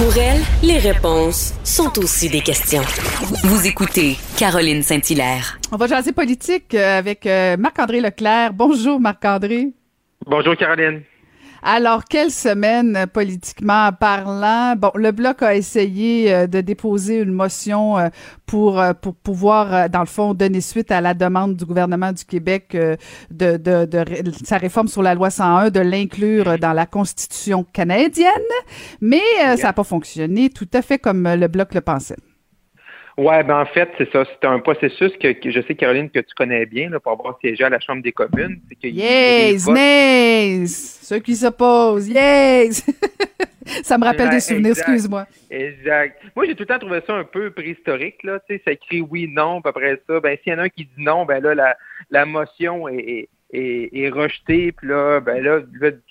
Pour elle, les réponses sont aussi des questions. Vous écoutez Caroline Saint-Hilaire. On va jaser politique euh, avec euh, Marc-André Leclerc. Bonjour Marc-André. Bonjour Caroline. Alors, quelle semaine euh, politiquement parlant? Bon, le Bloc a essayé euh, de déposer une motion euh, pour, pour pouvoir, dans le fond, donner suite à la demande du gouvernement du Québec de, de, de, sa réforme sur la loi 101, de l'inclure dans la Constitution canadienne. Mais ça n'a pas fonctionné tout à fait comme le Bloc le pensait. Ouais, ben en fait, c'est ça. C'est un processus que, je sais, Caroline, que tu connais bien là, pour avoir siégé à la Chambre des communes. Que yes, yes! Ceux qui s'opposent, yes! ça me rappelle des souvenirs, excuse-moi. Exact. Moi, j'ai tout le temps trouvé ça un peu préhistorique, là. Tu sais, ça écrit oui, non, puis après ça, ben s'il y en a un qui dit non, ben là, la, la motion est, est, est, rejetée, puis là, ben là,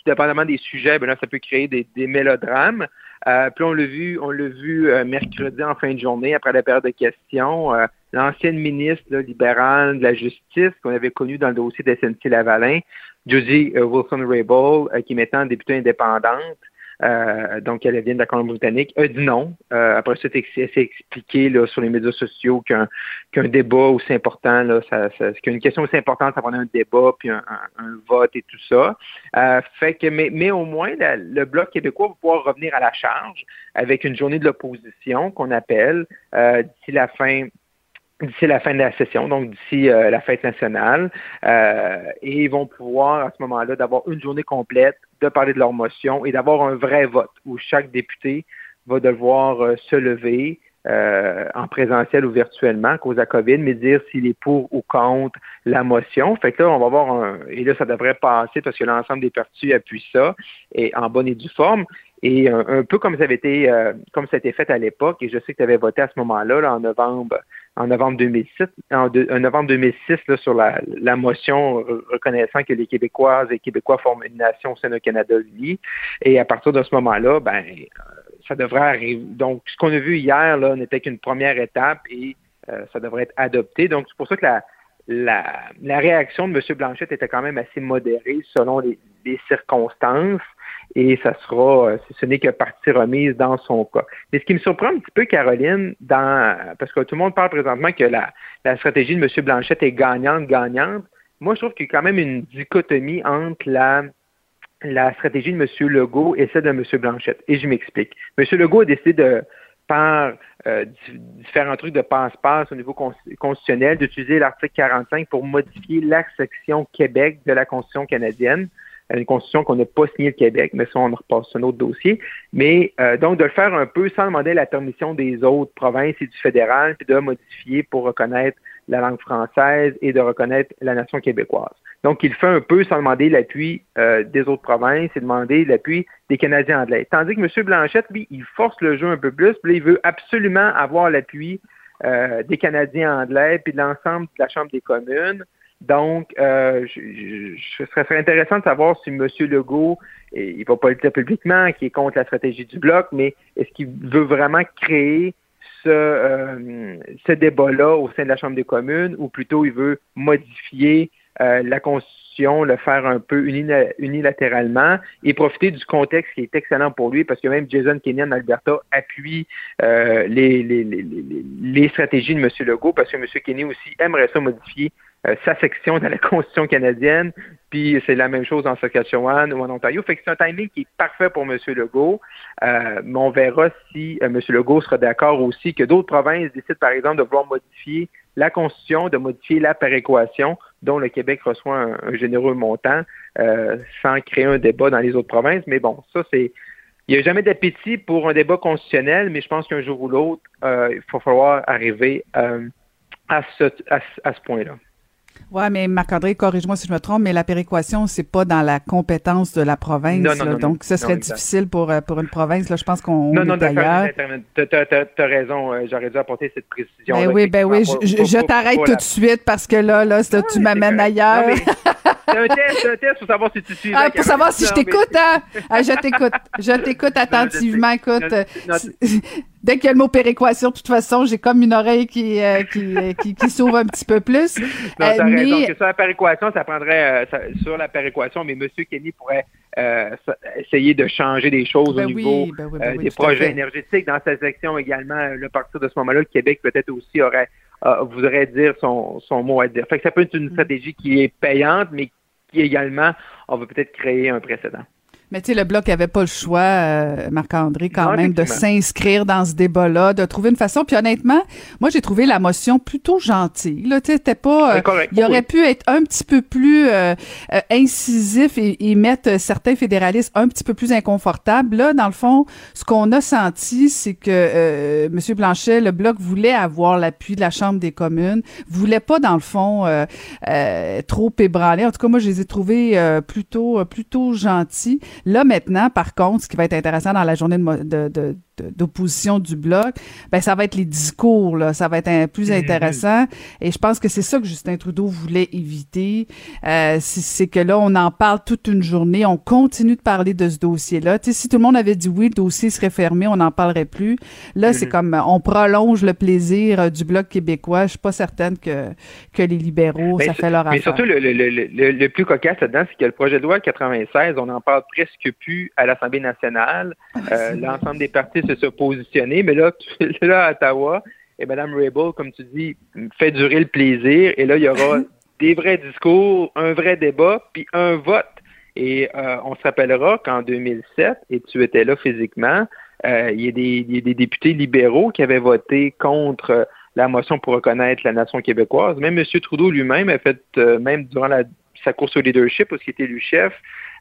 dépendamment des sujets, ben là, ça peut créer des, des mélodrames. Euh, puis on l'a vu, on l'a vu euh, mercredi en fin de journée, après la période de questions, euh, l'ancienne ministre libérale de la Justice qu'on avait connue dans le dossier de SNC-Lavalin, Josie Wilson-Raybould, qui est maintenant députée indépendante, euh, donc elle vient de la Colombie-Britannique, a dit non. Euh, après ça, c'est expliqué là, sur les médias sociaux qu'un débat aussi important, ça, ça, qu'une question aussi importante, ça prend un débat, puis un, vote et tout ça. Euh, fait que, mais, mais au moins, le Bloc québécois va pouvoir revenir à la charge avec une journée de l'opposition qu'on appelle d'ici la fin d'ici la fin de la session, donc d'ici la fête nationale, euh, et ils vont pouvoir à ce moment-là d'avoir une journée complète de parler de leur motion et d'avoir un vrai vote où chaque député va devoir euh, se lever euh, en présentiel ou virtuellement à cause la COVID, mais dire s'il est pour ou contre la motion. Fait que là, on va voir un, et là, ça devrait passer parce que l'ensemble des partis appuient ça et en bonne et due forme. Et un, peu comme ça avait été, euh, comme ça a été fait à l'époque, et je sais que tu avais voté à ce moment-là, là, en novembre, en novembre 2006, en, novembre 2006, là, sur la, la, motion reconnaissant que les Québécoises et Québécois forment une nation au sein d'un Canada uni. Et à partir de ce moment-là, ben, euh, ça devrait arriver. Donc, ce qu'on a vu hier, là, n'était qu'une première étape et euh, ça devrait être adopté. Donc, c'est pour ça que la, la, la, réaction de M. Blanchette était quand même assez modérée selon les, les circonstances et ça sera, euh, ce n'est que partie remise dans son cas. Mais ce qui me surprend un petit peu, Caroline, dans, parce que tout le monde parle présentement que la, stratégie de M. Blanchette est gagnante-gagnante, moi je trouve qu'il y a quand même une dichotomie entre la, la stratégie de M. Legault et celle de M. Blanchette. Et je m'explique. M. Legault a décidé de, par euh, différents trucs de passe-passe au niveau constitutionnel, d'utiliser l'article 45 pour modifier la section Québec de la Constitution canadienne une constitution qu'on n'a pas signée le Québec, mais ça, on repasse un autre dossier. Mais euh, donc, de le faire un peu sans demander la permission des autres provinces et du fédéral, puis de modifier pour reconnaître la langue française et de reconnaître la nation québécoise. Donc, il fait un peu sans demander l'appui euh, des autres provinces et demander l'appui des Canadiens anglais. Tandis que M. Blanchette, lui, il force le jeu un peu plus, puis il veut absolument avoir l'appui euh, des Canadiens anglais, puis de l'ensemble de la Chambre des communes. Donc, euh, je, je, serait intéressant de savoir si M. Legault, il ne va pas le dire publiquement, qui est contre la stratégie du bloc, mais est-ce qu'il veut vraiment créer ce, euh, ce débat-là au sein de la Chambre des communes, ou plutôt il veut modifier euh, la Constitution, le faire un peu unilatéralement et profiter du contexte qui est excellent pour lui parce que même Jason Kenyon Alberta appuie euh, les, les, les, les, stratégies de M. Legault parce que M. Kenny aussi aimerait ça modifier sa section dans la Constitution canadienne, puis c'est la même chose en Saskatchewan ou en Ontario. Fait que c'est un timing qui est parfait pour M. Legault. Euh, mais on verra si euh, M. Legault sera d'accord aussi que d'autres provinces décident, par exemple, de vouloir modifier la Constitution, de modifier la péréquation, dont le Québec reçoit un, généreux montant, euh, sans créer un débat dans les autres provinces. Mais bon, ça, c'est. Il n'y a jamais d'appétit pour un débat constitutionnel, mais je pense qu'un jour ou l'autre, il va falloir arriver à ce, à ce point-là. Oui, mais Marc-André, corrige-moi si je me trompe, mais la péréquation, c'est pas dans la compétence de la province. Non, non, donc, ce serait difficile pour, euh, pour une province. Là, je pense qu'on Non, non, d'ailleurs. Tu as, raison. Euh, j'aurais dû apporter cette précision. Ben oui, ben oui. Je, t'arrête tout de suite parce que là, là, tu m'amènes ailleurs. C'est un test, c'est un test pour savoir si tu suis. Ah, pour savoir si je t'écoute, hein? Ah, je t'écoute. Je t'écoute attentivement. Écoute, dès qu'il y a le mot péréquation, de toute façon, j'ai comme une oreille qui, euh, qui, qui, qui s'ouvre un petit peu plus. Non, t'as mais... raison. Que sur la péréquation, ça prendrait, euh, sur la péréquation, mais M. Kenny pourrait euh, essayer de changer des choses au ben niveau ben ben des projets énergétiques. Dans sa section également, le partir de ce moment-là, le Québec peut-être aussi aurait voudrait dire son, son mot à dire. Fait que ça peut être une mm. stratégie qui est payante, mais qui également, on va peut-être créer un précédent. Mais tu sais, le Bloc n'avait pas le choix, euh, Marc-André, quand même, de s'inscrire dans ce débat-là, de trouver une façon. Puis honnêtement, moi, j'ai trouvé la motion plutôt gentille. Là, tu sais, pas... Euh, il aurait pu être un petit peu plus euh, incisif et, mettre certains fédéralistes un petit peu plus inconfortables. Là, dans le fond, ce qu'on a senti, c'est que M. Blanchet, le Bloc voulait avoir l'appui de la Chambre des communes, voulait pas, dans le fond, trop ébranler. En tout cas, moi, je les ai trouvés plutôt, plutôt gentils. Là, maintenant, par contre, ce qui va être intéressant dans la journée de, d'opposition du bloc, ben ça va être les discours là, ça va être un, plus mm-hmm. intéressant. Et je pense que c'est ça que Justin Trudeau voulait éviter. Euh, c'est que là, on en parle toute une journée, on continue de parler de ce dossier-là. Tu sais, si tout le monde avait dit oui, le dossier serait fermé, on n'en parlerait plus. Là, c'est mm-hmm. comme on prolonge le plaisir euh, du bloc québécois. Je suis pas certaine que que les libéraux, ça fait leur affaire. Mais surtout, le, le, le, le plus cocasse là-dedans, c'est que le projet de loi 96, on en parle presque plus à l'Assemblée nationale. Ah, euh, l'ensemble des partis se sont positionnés, mais là, là à Ottawa, et Mme Rabel, comme tu dis, fait durer le plaisir, et là, il y aura des vrais discours, un vrai débat, puis un vote. Et euh, on se rappellera qu'en 2007, et tu étais là physiquement, euh, il, y a des, des, députés libéraux qui avaient voté contre la motion pour reconnaître la nation québécoise. Même M. Trudeau lui-même a fait, même durant la, sa course au leadership, parce qu'il était élu chef,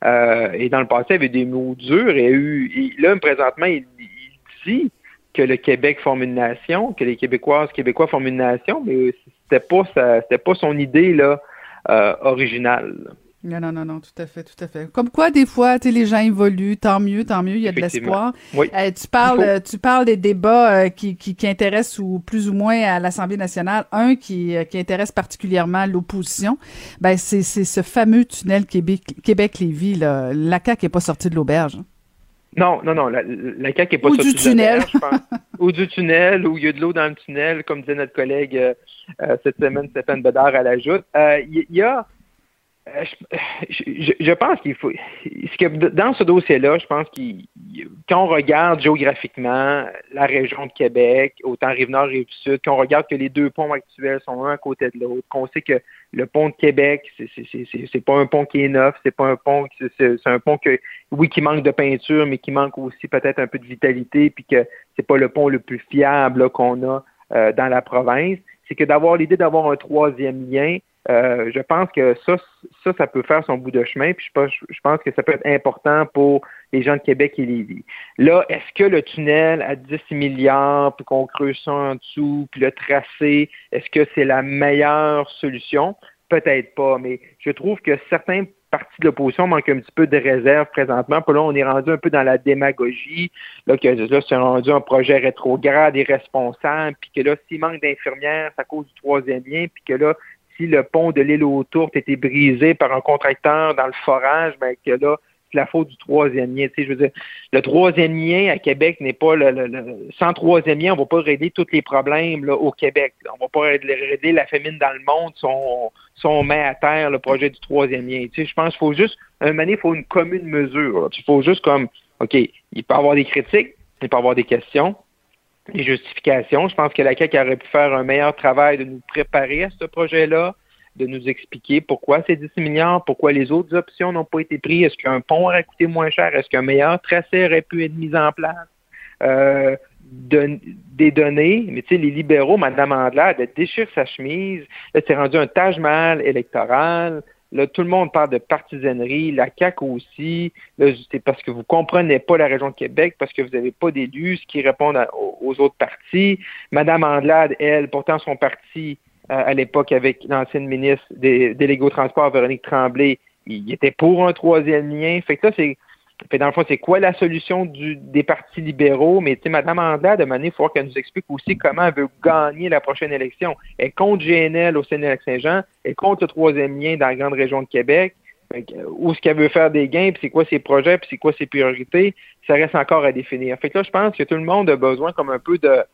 euh, et dans le passé, il avait des mots durs et, eu, là, présentement, il, dit que le Québec forme une nation, que les Québécoises, Québécois forment une nation, mais c'était pas c'était pas son idée là euh, originale. Non, non, non, non, tout à fait, tout à fait. Comme quoi, des fois, tu les gens évoluent, tant mieux, tant mieux, il y a de l'espoir. Oui. Euh, tu parles, euh, tu parles des débats euh, qui, qui, qui, intéressent ou plus ou moins à l'Assemblée nationale. Un qui, qui intéresse particulièrement l'opposition, ben c'est, c'est ce fameux tunnel Québec, Québec-Lévis. Là. La CAQ n'est pas sortie de l'auberge. Hein. Non, non, non, la, la CAQ n'est pas sortie du tunnel. ou du tunnel, ou il y a de l'eau dans le tunnel, comme disait notre collègue cette semaine, Stéphane Bedard à l'ajoute. Il y a euh, je, pense qu'il faut. Dans ce dossier-là, je pense qu'il quand on regarde géographiquement la région de Québec, autant Rive-Nord, Rive-Sud, qu'on regarde que les deux ponts actuels sont un à côté de l'autre, qu'on sait que le pont de Québec, c'est pas un pont qui est neuf, c'est pas un pont, c'est un pont que oui qui manque de peinture, mais qui manque aussi peut-être un peu de vitalité, puis que c'est pas le pont le plus fiable qu'on a euh, dans la province. C'est que d'avoir l'idée d'avoir un troisième lien, euh, je pense que ça, ça, ça peut faire son bout de chemin, puis je pense, je pense que ça peut être important pour les gens de Québec et Lévis. Là, est-ce que le tunnel à 10 milliards, puis qu'on creuse ça en dessous, puis le tracé, est-ce que c'est la meilleure solution? Peut-être pas, mais je trouve que certains partis de l'opposition manquent un petit peu de réserve présentement. Puis là, on est rendu un peu dans la démagogie, là, que là, c'est rendu un projet rétrograde et responsable, puis que là, s'il manque d'infirmières, à cause du troisième lien, puis que là, si le pont de l'île aux Tourtes était brisé par un contracteur dans le forage, ben que là, c'est la faute du troisième lien. Je veux dire, le troisième lien à Québec n'est pas le, sans troisième lien, on va pas régler tous les problèmes là, au Québec. On va pas régler la famine dans le monde si on, met à terre le projet du troisième lien. Je pense qu'il faut juste, un moment il faut une commune mesure. Il faut juste comme, OK, il peut y avoir des critiques, il peut y avoir des questions, les justifications. Je pense que la CAQ aurait pu faire un meilleur travail de nous préparer à ce projet-là, de nous expliquer pourquoi c'est 10 milliards, pourquoi les autres options n'ont pas été prises. Est-ce qu'un pont aurait coûté moins cher? Est-ce qu'un meilleur tracé aurait pu être mis en place? Euh, des données, mais tu sais, les libéraux, Mme Andelade, elle déchire sa chemise. Là, c'est rendu un Taj Mahal électoral. Là, tout le monde parle de partisanerie, la CAQ aussi. Là, c'est parce que vous comprenez pas la région de Québec, parce que vous n'avez pas d'élus qui répondent aux autres partis. Madame Andelade, elle, pourtant son parti, euh, à l'époque, avec l'ancienne ministre des délégués au transport, Véronique Tremblay, il était pour un troisième lien. Fait que ça, c'est fait dans le fond, c'est quoi la solution du, des partis libéraux? Mais tu sais, Mme Andla, de manière, il faut qu'elle nous explique aussi comment elle veut gagner la prochaine élection. Elle compte GNL au Sénat-Saint-Jean, elle compte le troisième lien dans la grande région de Québec. Où est-ce qu'elle veut faire des gains, puis c'est quoi ses projets, puis c'est quoi ses priorités, ça reste encore à définir. Fait que là, je pense que tout le monde a besoin comme un peu de,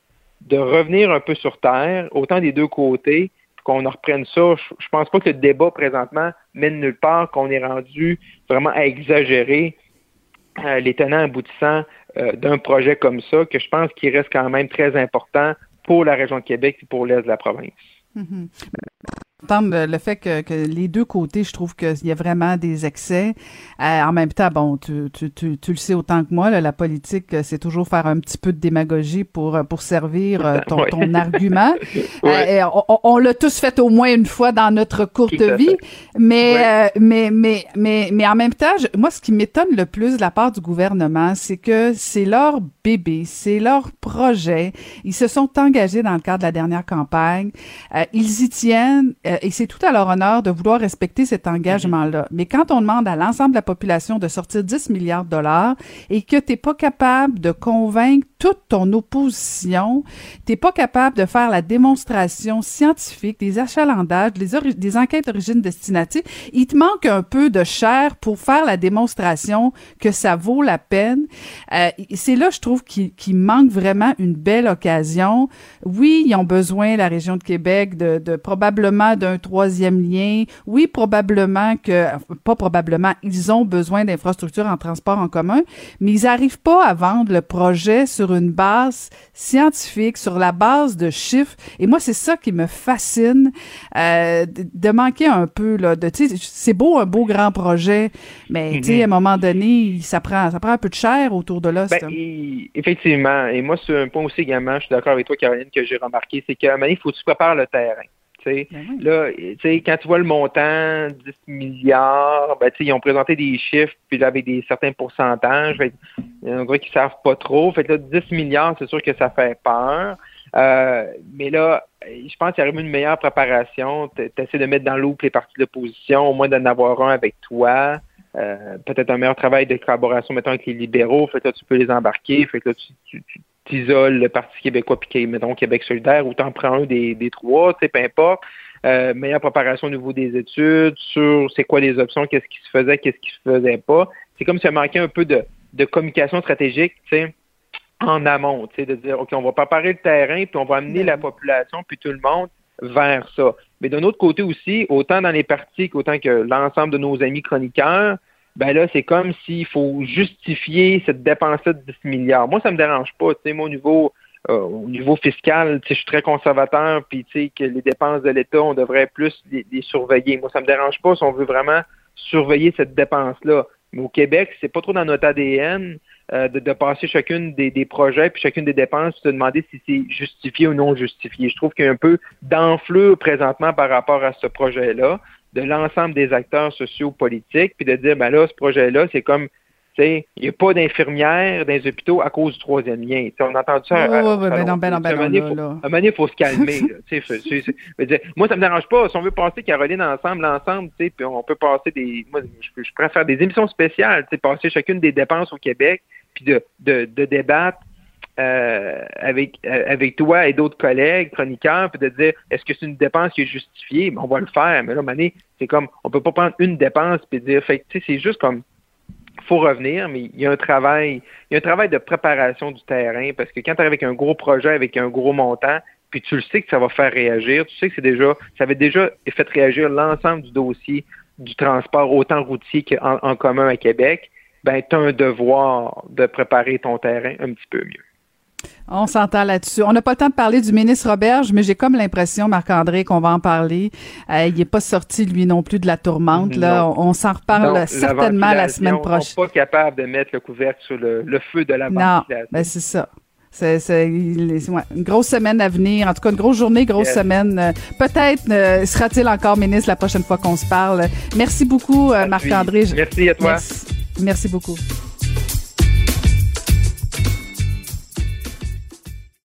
de revenir un peu sur terre, autant des deux côtés, qu'on en reprenne ça. Je, je pense pas que le débat présentement mène nulle part, qu'on est rendu vraiment à exagérer euh, les tenants aboutissants euh, d'un projet comme ça, que je pense qu'il reste quand même très important pour la région de Québec et pour l'Est de la province. Mm-hmm le fait que, que, les deux côtés, je trouve qu'il y a vraiment des excès. Euh, en même temps, bon, tu, tu, tu, tu, le sais autant que moi, là, la politique, euh, c'est toujours faire un petit peu de démagogie pour, euh, pour servir ton, ton argument. on, on l'a tous fait au moins une fois dans notre courte vie, mais, mais, mais, mais, mais en même temps, moi, ce qui m'étonne le plus de la part du gouvernement, c'est que c'est leur bébé, c'est leur projet. Ils se sont engagés dans le cadre de la dernière campagne. ils y tiennent euh, et c'est tout à leur honneur de vouloir respecter cet engagement-là. Mhm. Mais quand on demande à l'ensemble de la population de sortir 10 milliards de dollars et que tu n'es pas capable de convaincre toute ton opposition, tu n'es pas capable de faire la démonstration scientifique, des achalandages, des, des enquêtes d'origine-destination, il te manque un peu de chair pour faire la démonstration que ça vaut la peine. Euh, c'est là, je trouve, qu'il manque vraiment une belle occasion. Oui, ils ont besoin, la région de Québec, de, de probablement d'un troisième lien. Oui, probablement que, pas probablement, ils ont besoin d'infrastructures en transport en commun, mais ils n'arrivent pas à vendre le projet sur une base scientifique, sur la base de chiffres. Et moi, c'est ça qui me fascine, euh, de, manquer un peu, là, de, tu sais, c'est beau, un beau grand projet, mais, tu sais, à un moment donné, ça prend, ça prend un peu de chair autour de là. Ben, effectivement. Et moi, c'est un point aussi également, je suis d'accord avec toi, Caroline, que j'ai remarqué, c'est qu'à un moment donné, il faut que tu prépares le terrain. Ben là, quand tu vois le montant, 10 milliards, ben, ils ont présenté des chiffres, puis là, avec des certains pourcentages. on dirait qu'ils ne savent pas trop. Fait là, 10 milliards, c'est sûr que ça fait peur. Euh, mais là, je pense qu'il y aurait une meilleure préparation. Tu essaies de mettre dans l'eau les partis de l'opposition, au moins d'en avoir un avec toi. Euh, peut-être un meilleur travail de collaboration, mettons, avec les libéraux. Fait là, tu peux les embarquer. Fait que là, tu t'isoles le Parti québécois puis mettons Québec solidaire ou t'en prends un des, des trois, sais, peu importe. Euh, meilleure préparation au niveau des études, sur c'est quoi les options, qu'est-ce qui se faisait, qu'est-ce qui se faisait pas. C'est comme si ça manquait un peu de, de communication stratégique, tu sais, en amont, tu sais, de dire, OK, on va préparer le terrain, puis on va amener la population, puis tout le monde vers ça. Mais d'un autre côté aussi, autant dans les partis qu'autant que l'ensemble de nos amis chroniqueurs, ben là, c'est comme s'il faut justifier cette dépense-là de 10 milliards. Moi, ça me dérange pas. Tu sais, moi, au niveau, euh, au niveau fiscal, tu sais, je suis très conservateur, puis tu sais, que les dépenses de l'État, on devrait plus les, surveiller. Moi, ça me dérange pas si on veut vraiment surveiller cette dépense-là. Mais au Québec, c'est pas trop dans notre ADN euh, de, de, passer chacune des, des, projets puis chacune des dépenses, se demander si c'est justifié ou non justifié. Je trouve qu'il y a un peu d'enflure présentement par rapport à ce projet-là de l'ensemble des acteurs sociaux politiques, puis de dire, ben là, ce projet-là, c'est comme, tu sais, il n'y a pas d'infirmières dans les hôpitaux à cause du troisième lien. on a entendu ça. Oui, oui, ben non, ben non, ben non. À un moment il faut se calmer. moi, ça me dérange pas. Si on veut passer Caroline ensemble, ensemble, tu sais, puis on peut passer des. Moi, je, je préfère des émissions spéciales, tu sais, passer chacune des dépenses au Québec, puis de, de, de débattre euh, avec, euh, avec toi et d'autres collègues, chroniqueurs, puis de dire est-ce que c'est une dépense qui est justifiée? Ben, on va le faire. Mais là, Mané, c'est comme on peut pas prendre une dépense puis dire fait c'est juste comme faut revenir, mais il y a un travail, il y a un travail de préparation du terrain parce que quand tu avec un gros projet, avec un gros montant, puis tu le sais que ça va faire réagir, tu sais que c'est déjà, ça avait déjà fait réagir l'ensemble du dossier du transport autant routier qu'en en commun à Québec, ben tu as un devoir de préparer ton terrain un petit peu mieux. On s'entend là-dessus. On n'a pas le temps de parler du ministre Roberge, mais j'ai comme l'impression, Marc-André, qu'on va en parler. Euh, il n'est pas sorti, lui non plus, de la tourmente. Là. On, s'en reparle certainement la semaine prochaine. On n'est pas capable de mettre le couvercle sur le, feu de la ventilation. Non, ben c'est ça. C'est une grosse semaine à venir. En tout cas, une grosse journée, grosse semaine. Euh, peut-être euh, sera-t-il encore ministre la prochaine fois qu'on se parle. Merci beaucoup, Marc-André. Merci à toi. merci beaucoup.